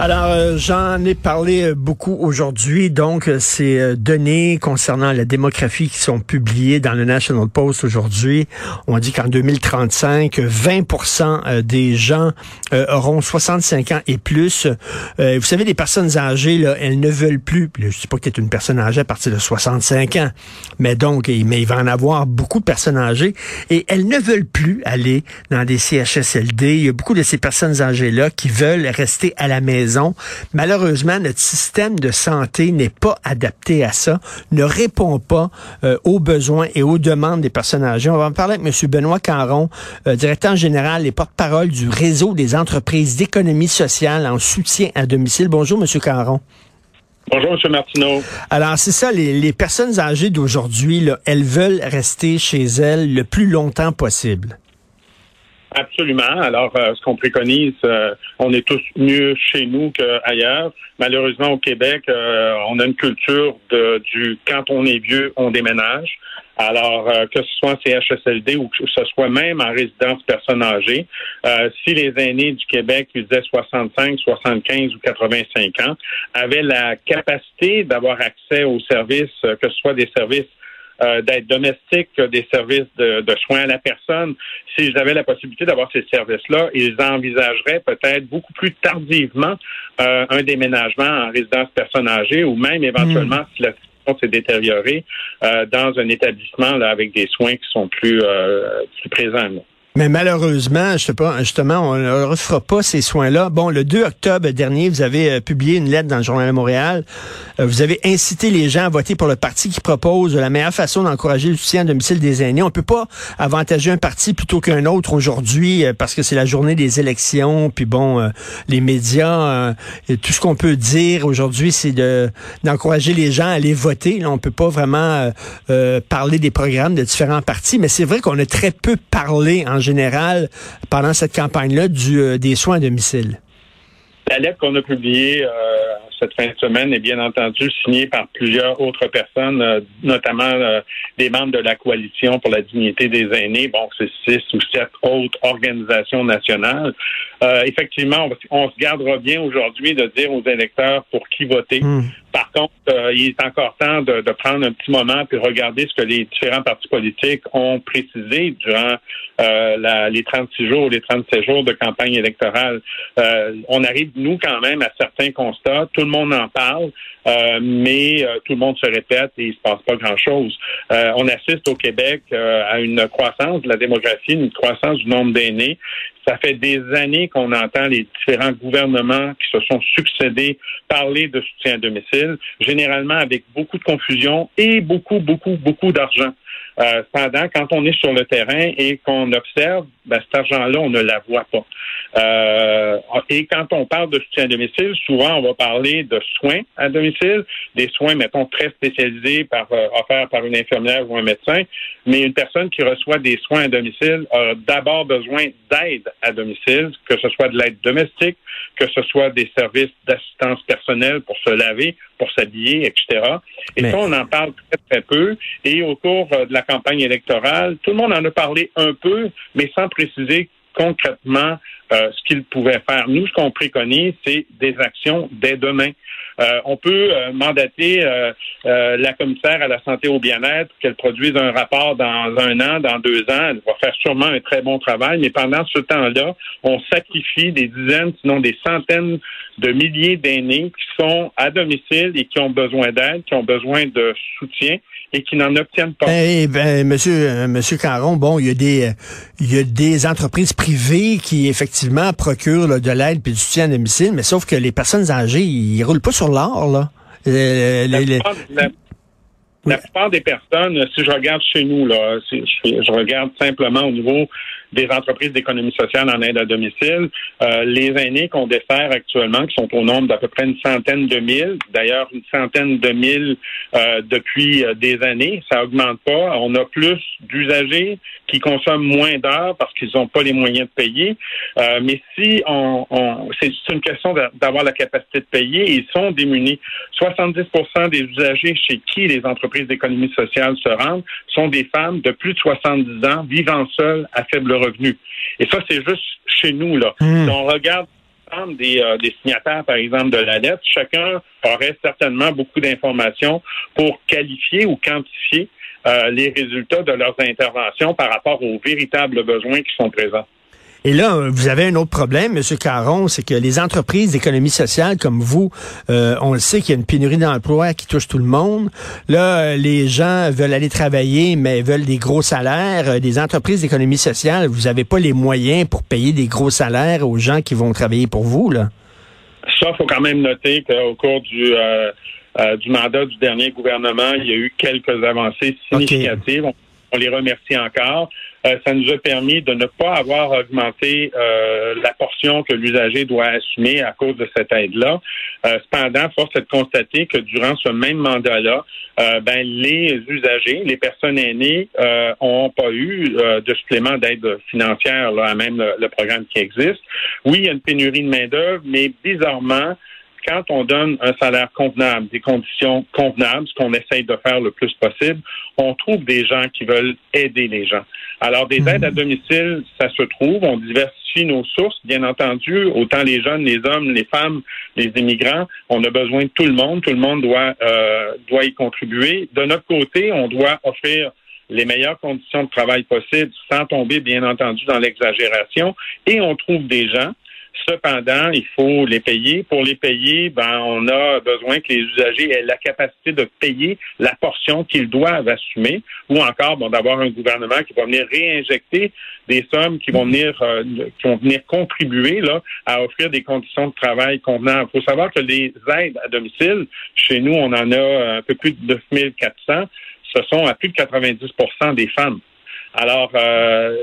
Alors, euh, j'en ai parlé euh, beaucoup aujourd'hui. Donc, euh, ces données concernant la démographie qui sont publiées dans le National Post aujourd'hui, on dit qu'en 2035, 20% des gens auront 65 ans et plus. vous savez, les personnes âgées, là, elles ne veulent plus, je ne dis pas que tu es une personne âgée à partir de 65 ans, mais donc, mais il va en avoir beaucoup de personnes âgées et elles ne veulent plus aller dans des CHSLD. Il y a beaucoup de ces personnes âgées-là qui veulent rester à la maison Malheureusement, notre système de santé n'est pas adapté à ça, ne répond pas euh, aux besoins et aux demandes des personnes âgées. On va en parler avec M. Benoît Caron, euh, directeur général et porte-parole du réseau des entreprises d'économie sociale en soutien à domicile. Bonjour, M. Caron. Bonjour, M. Martineau. Alors, c'est ça, les, les, personnes âgées d'aujourd'hui, elles veulent rester chez elles le plus longtemps possible. Absolument. Alors, euh, ce qu'on préconise, euh, on est tous mieux chez nous qu'ailleurs. Malheureusement, au Québec, euh, on a une culture de, du quand on est vieux, on déménage. Alors, que ce soit en CHSLD ou que ce soit même en résidence personne âgée, si les aînés du Québec qui faisaient 65, 75 ou 85 ans avaient la capacité d'avoir accès aux services, que ce soit des services euh, d'être domestique des services de, soins à la personne. S'ils avaient la possibilité d'avoir ces services-là, ils envisageraient peut-être beaucoup plus tardivement euh, un déménagement en résidence personne âgée ou même éventuellement hmm. si la situation s'est détériorée euh, dans un établissement là, avec des soins qui sont plus, plus présents. Mais malheureusement, je sais pas, justement, on ne refera pas ces soins-là. Bon, le 2 octobre dernier, vous avez euh, publié une lettre dans le Journal de Montréal. Euh, vous avez incité les gens à voter pour le parti qui propose la meilleure façon d'encourager le soutien à domicile des aînés. On peut pas avantager un parti plutôt qu'un autre aujourd'hui euh, parce que c'est la journée des élections. Puis bon, les médias, tout ce qu'on peut dire aujourd'hui, c'est de d'encourager les gens à aller voter. Là, on peut pas vraiment parler des programmes de différents partis, mais c'est vrai qu'on a très peu parlé en pendant cette campagne-là euh, des soins à domicile? La lettre qu'on a publiée euh, cette fin de semaine est bien entendu signée par plusieurs autres personnes, euh, notamment des membres de la coalition pour la dignité des aînés. Bon, c'est six ou sept autres organisations nationales. effectivement, on, se gardera bien aujourd'hui de dire aux électeurs pour qui voter. Hmm. Par contre, euh, il est encore temps de, prendre un petit moment puis regarder ce que les différents partis politiques ont précisé durant euh, les 36 jours, les 37 jours de campagne électorale. Euh, on arrive, nous, quand même, à certains constats. Tout le monde en parle, mais tout le monde se répète et il se passe pas grand-chose. on assiste au Québec à une croissance de la démographie, une croissance du nombre d'aînés. Ça fait des années qu'on entend les différents gouvernements qui se sont succédés parler de soutien à domicile, généralement avec beaucoup de confusion et beaucoup, beaucoup, beaucoup d'argent. Euh, cependant, quand on est sur le terrain et qu'on observe, ben, cet argent-là, on ne la voit pas. Euh, et quand on parle de soutien à domicile, souvent on va parler de soins à domicile, des soins, mettons, très spécialisés par, euh, offerts par une infirmière ou un médecin, mais une personne qui reçoit des soins à domicile a d'abord besoin d'aide à domicile, que ce soit de l'aide domestique, que ce soit des services d'assistance personnelle pour se laver, pour s'habiller, etc. Et ça, on en parle très, très peu. Et au cours euh, de la campagne électorale, tout le monde en a parlé un peu, mais sans préciser concrètement euh, ce qu'il pouvait faire. Nous, ce qu'on préconise, c'est des actions dès demain. Euh, on peut euh, mandater la commissaire à la santé au bien-être qu'elle produise un rapport dans un an, dans deux ans. Elle va faire sûrement un très bon travail, mais pendant ce temps-là, on sacrifie des dizaines, sinon des centaines de milliers d'aînés qui sont à domicile et qui ont besoin d'aide, qui ont besoin de soutien et qui n'en obtiennent pas. Ben, ben, monsieur, euh, monsieur Caron, bon, il y a des, il y a des entreprises privées qui effectivement procurent de l'aide et du soutien à domicile, mais sauf que les personnes âgées, ils roulent pas sur l'or, là. Euh, La plupart des personnes, si je regarde chez nous, là, si je, regarde simplement au niveau des entreprises d'économie sociale en aide à domicile, euh, les aînés qu'on dessert actuellement, qui sont au nombre d'à peu près une centaine de mille, d'ailleurs une centaine de mille euh, depuis euh, des années, ça augmente pas. On a plus d'usagers qui consomment moins d'heures parce qu'ils n'ont pas les moyens de payer. mais si on, on c'est une question d'avoir la capacité de payer, ils sont démunis. 70 des usagers chez qui les entreprises d'économie sociale se rendent sont des femmes de plus de 70 ans vivant seules à faible revenu. Et ça, c'est juste chez nous. Là. Hmm. Si on regarde des, euh, des signataires, par exemple, de la lettre, chacun aurait certainement beaucoup d'informations pour qualifier ou quantifier euh, les résultats de leurs interventions par rapport aux véritables besoins qui sont présents. Et là, vous avez un autre problème, M. Caron, c'est que les entreprises d'économie sociale comme vous, euh, on le sait qu'il y a une pénurie d'emplois qui touche tout le monde. Là, les gens veulent aller travailler, mais veulent des gros salaires. Des entreprises d'économie sociale, vous n'avez pas les moyens pour payer des gros salaires aux gens qui vont travailler pour vous, là? Ça, faut quand même noter qu'au cours du... Euh, euh, du mandat du dernier gouvernement, il y a eu quelques avancées significatives. on les remercie encore. Euh, ça nous a permis de ne pas avoir augmenté euh, la portion que l'usager doit assumer à cause de cette aide-là. Euh, cependant, force est de constater que durant ce même mandat-là, ben, les usagers, les personnes aînées, n'ont pas eu de supplément d'aide financière là, à même le, le, programme qui existe. Oui, il y a une pénurie de main-d'œuvre, mais bizarrement, quand on donne un salaire convenable, des conditions convenables, ce qu'on essaye de faire le plus possible, on trouve des gens qui veulent aider les gens. Alors, des aides à hmm. domicile, ça se trouve. On diversifie nos sources, bien entendu, autant les jeunes, les hommes, les femmes, les immigrants. On a besoin de tout le monde. Tout le monde doit, euh, doit y contribuer. De notre côté, on doit offrir les meilleures conditions de travail possibles sans tomber, bien entendu, dans l'exagération. Et on trouve des gens Cependant, il faut les payer. Pour les payer, ben, on a besoin que les usagers aient la capacité de payer la portion qu'ils doivent assumer, ou encore bon, d'avoir un gouvernement qui va venir réinjecter des sommes qui vont venir euh, qui vont venir contribuer là à offrir des conditions de travail convenables. Il faut savoir que les aides à domicile, chez nous, on en a un peu plus de 9400. Ce sont à plus de 90% des femmes. Alors, euh,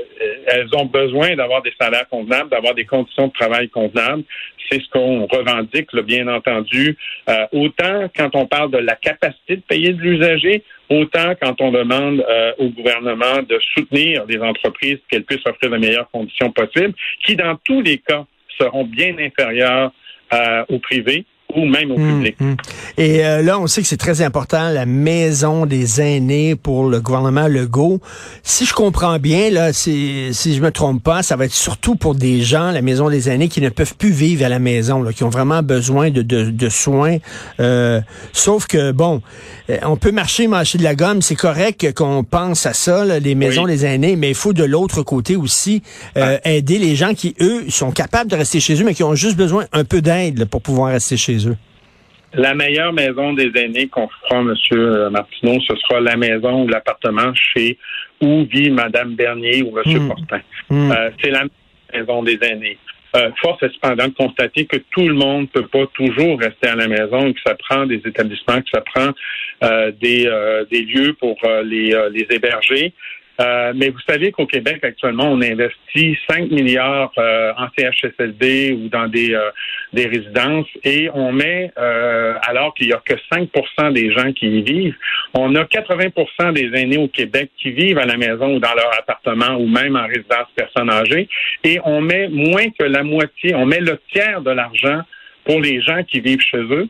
elles ont besoin d'avoir des salaires convenables, d'avoir des conditions de travail convenables. C'est ce qu'on revendique, bien entendu, euh, autant quand on parle de la capacité de payer de l'usager, autant quand on demande euh, au gouvernement de soutenir les entreprises qu'elles puissent offrir les meilleures conditions possibles, qui dans tous les cas seront bien inférieures au privé ou même au public. Hum. Et euh, là, on sait que c'est très important, la maison des aînés pour le gouvernement Legault. Si je comprends bien, là, si, si je me trompe pas, ça va être surtout pour des gens, la maison des aînés, qui ne peuvent plus vivre à la maison, là, qui ont vraiment besoin de, de, de soins. Euh, sauf que, bon, euh, on peut marcher, marcher de la gomme, c'est correct qu'on pense à ça, là, les maisons des aînés, mais il faut de l'autre côté aussi euh, ah. aider les gens qui, eux, sont capables de rester chez eux, mais qui ont juste besoin un peu d'aide pour pouvoir rester chez eux. La meilleure maison des aînés qu'on fera, M. Martineau, ce sera la maison ou l'appartement chez où vit Mme Bernier ou M. Hmm. Fortin. Hmm. Euh, c'est la maison des aînés. Euh, force est cependant de constater que tout le monde ne peut pas toujours rester à la maison et que ça prend des établissements, que ça prend euh, des, des lieux pour les, les héberger. Euh, mais vous savez qu'au Québec, actuellement, on investit 5 milliards euh, en CHSLD ou dans des, euh, des résidences et on met, alors qu'il n'y a que 5% des gens qui y vivent, on a 80% des aînés au Québec qui vivent à la maison ou dans leur appartement ou même en résidence personne âgée et on met moins que la moitié, on met le tiers de l'argent pour les gens qui vivent chez eux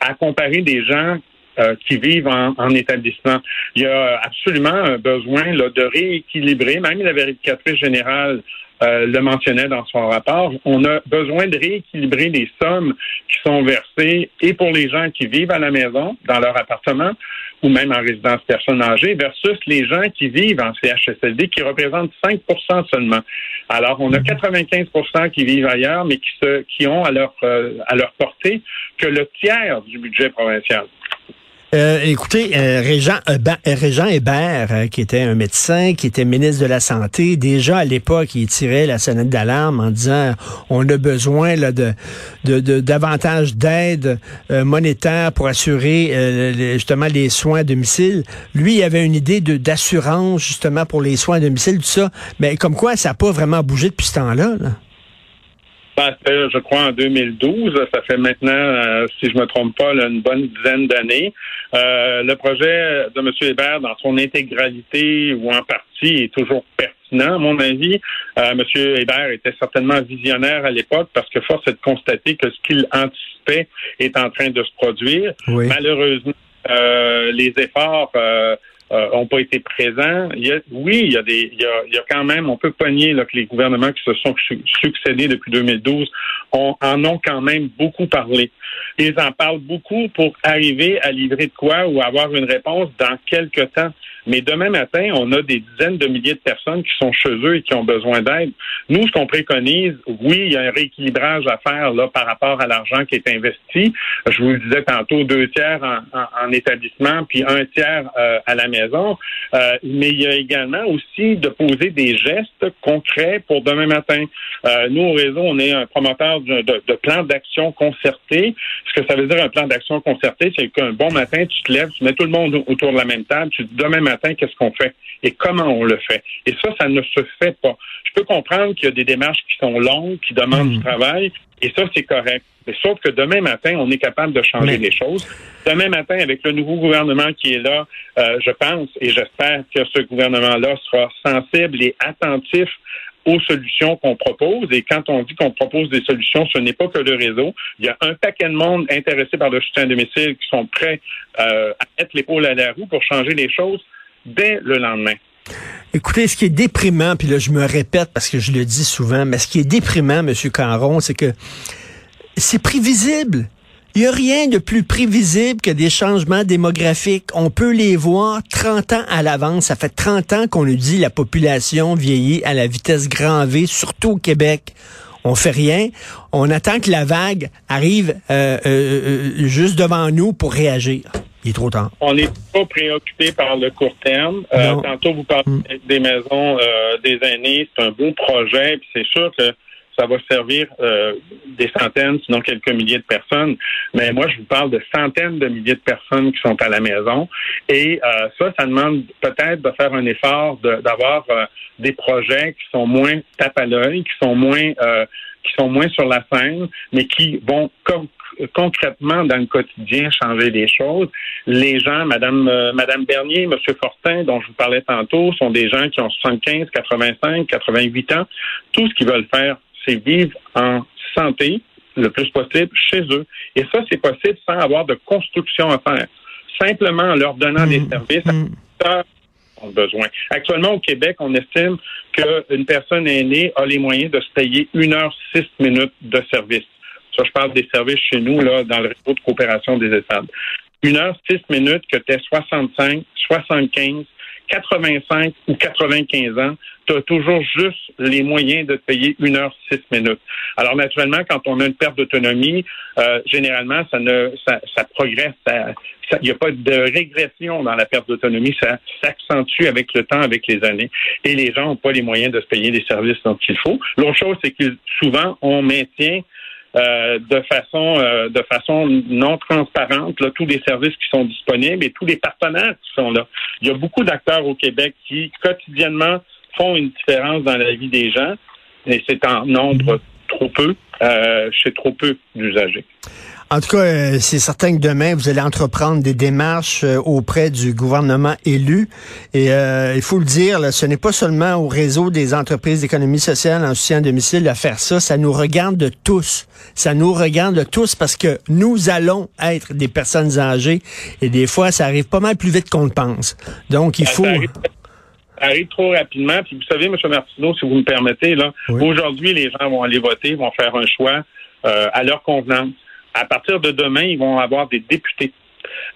à comparer des gens euh, qui vivent en, en, établissement. Il y a absolument un besoin là, de rééquilibrer, même la vérificatrice générale euh, le mentionnait dans son rapport, on a besoin de rééquilibrer les sommes qui sont versées et pour les gens qui vivent à la maison, dans leur appartement, ou même en résidence personne âgée, versus les gens qui vivent en CHSLD, qui représentent 5% seulement. Alors, on a 95% qui vivent ailleurs, mais qui, se, qui ont à leur, euh, à leur portée que le tiers du budget provincial. Euh, écoutez, euh, Régent, euh, Régent Hébert, qui était un médecin, qui était ministre de la Santé, déjà à l'époque, il tirait la sonnette d'alarme en disant on a besoin là, de, davantage d'aide monétaire pour assurer justement les soins à domicile. Lui, il avait une idée d'assurance justement pour les soins à domicile, tout ça. Mais comme quoi, ça n'a pas vraiment bougé depuis ce temps-là. là je crois, en 2012. Ça fait maintenant, si je me trompe pas, une bonne dizaine d'années. Euh, le projet de M. Hébert, dans son intégralité ou en partie, est toujours pertinent, à mon avis. Euh, M. Hébert était certainement visionnaire à l'époque parce que force est de constater que ce qu'il anticipait est en train de se produire. Malheureusement, les efforts euh, ont pas été présents. Il y a, oui, il y a des, il y a, il y a quand même, on peut pas nier là, que les gouvernements qui se sont succédés depuis 2012 ont, en ont quand même beaucoup parlé. Ils en parlent beaucoup pour arriver à livrer de quoi ou avoir une réponse dans quelques temps. Mais demain matin, on a des dizaines de milliers de personnes qui sont chez eux et qui ont besoin d'aide. Nous, ce qu'on préconise, oui, il y a un rééquilibrage à faire là par rapport à l'argent qui est investi. Je vous le disais tantôt, deux tiers en, établissement, puis un tiers euh, à la maison. Euh, mais il y a également aussi de poser des gestes concrets pour demain matin. Euh, nous, au réseau, on est un promoteur de, de, de plans d'action concertés. Ce que ça veut dire un plan d'action concerté, c'est qu'un bon matin, tu te lèves, tu mets tout le monde autour de la même table, tu dis demain matin, qu'est-ce qu'on fait et comment on le fait? Et ça, ça ne se fait pas. Je peux comprendre qu'il y a des démarches qui sont longues, qui demandent du hmm. travail, et ça, c'est correct. Mais sauf que demain matin, on est capable de changer les choses. Demain matin, avec le nouveau gouvernement qui est là, euh, je pense et j'espère que ce gouvernement-là sera sensible et attentif aux solutions qu'on propose. Et quand on dit qu'on propose des solutions, ce n'est pas que le réseau. Il y a un paquet de monde intéressé par le soutien à domicile qui sont prêts euh, à mettre l'épaule à la roue pour changer les choses dès le lendemain. Écoutez, ce qui est déprimant, puis là je me répète parce que je le dis souvent, mais ce qui est déprimant, M. Caron, c'est que c'est prévisible. Il n'y a rien de plus prévisible que des changements démographiques. On peut les voir 30 ans à l'avance. Ça fait 30 ans qu'on nous dit la population vieillit à la vitesse grand V, surtout au Québec. On fait rien. On attend que la vague arrive euh, euh, euh, juste devant nous pour réagir. Il est trop tard. On n'est pas préoccupé par le court terme. Euh, tantôt, vous parlez mm. des maisons euh, des aînés. C'est un beau projet. C'est sûr que ça va servir euh, des centaines, sinon quelques milliers de personnes. Mais moi, je vous parle de centaines de milliers de personnes qui sont à la maison. Et ça, ça demande peut-être de faire un effort d'avoir des projets qui sont moins tape à l'œil, qui sont moins qui sont moins sur la scène, mais qui vont concrètement dans le quotidien changer les choses. Les gens, Madame, euh, Madame Bernier, Monsieur Fortin, dont je vous parlais tantôt, sont des gens qui ont 75, 85, 88 ans. Tout ce qu'ils veulent faire, c'est vivre en santé le plus possible chez eux. Et ça, c'est possible sans avoir de construction à faire. Simplement en leur donnant des mmh. services mmh. ont besoin. Actuellement, au Québec, on estime qu'une personne aînée a les moyens de se payer une heure six minutes de service. Ça, je parle des services chez nous, là, dans le réseau de coopération des ESAD. Une heure, six minutes, que tu 65, 75, 85 ou 95 ans, tu as toujours juste les moyens de te payer une heure, six minutes. Alors, naturellement, quand on a une perte d'autonomie, euh, généralement, ça ne ça, ça progresse. Il n'y a pas de régression dans la perte d'autonomie. Ça s'accentue avec le temps, avec les années. Et les gens n'ont pas les moyens de se payer des services dont il faut. L'autre chose, c'est que souvent, on maintient euh, de façon euh, de façon non transparente là, tous les services qui sont disponibles et tous les partenaires qui sont là. Il y a beaucoup d'acteurs au Québec qui quotidiennement font une différence dans la vie des gens, et c'est en nombre trop peu euh, chez trop peu d'usagers. En tout cas, euh, c'est certain que demain, vous allez entreprendre des démarches euh, auprès du gouvernement élu. Et euh, il faut le dire, ce n'est pas seulement au réseau des entreprises d'économie sociale en soutien à domicile à faire ça. Ça nous regarde de tous. Ça nous regarde de tous parce que nous allons être des personnes âgées. Et des fois, ça arrive pas mal plus vite qu'on le pense. Donc, il faut... Ça arrive, trop rapidement. Puis vous savez, M. Martineau, si vous me permettez, là, aujourd'hui, les gens vont aller voter, vont faire un choix à leur convenance à partir de demain, ils vont avoir des députés.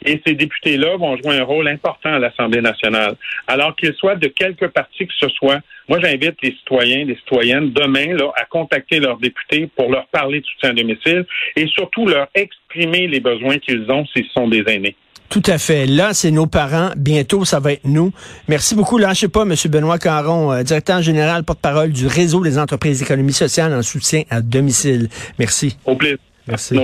Et ces députés-là vont jouer un rôle important à l'Assemblée nationale. Alors qu'ils soient de quelque parti que ce soit, moi j'invite les citoyens, les citoyennes demain là, à contacter leurs députés pour leur parler de soutien à domicile et surtout leur exprimer les besoins qu'ils ont s'ils sont des aînés. Tout à fait. Là, c'est nos parents. Bientôt, ça va être nous. Merci beaucoup. Lâchez pas, M. Benoît Caron, euh, directeur général, porte-parole du réseau des entreprises d'économie sociale en soutien à domicile. Merci. Au plaisir. Merci.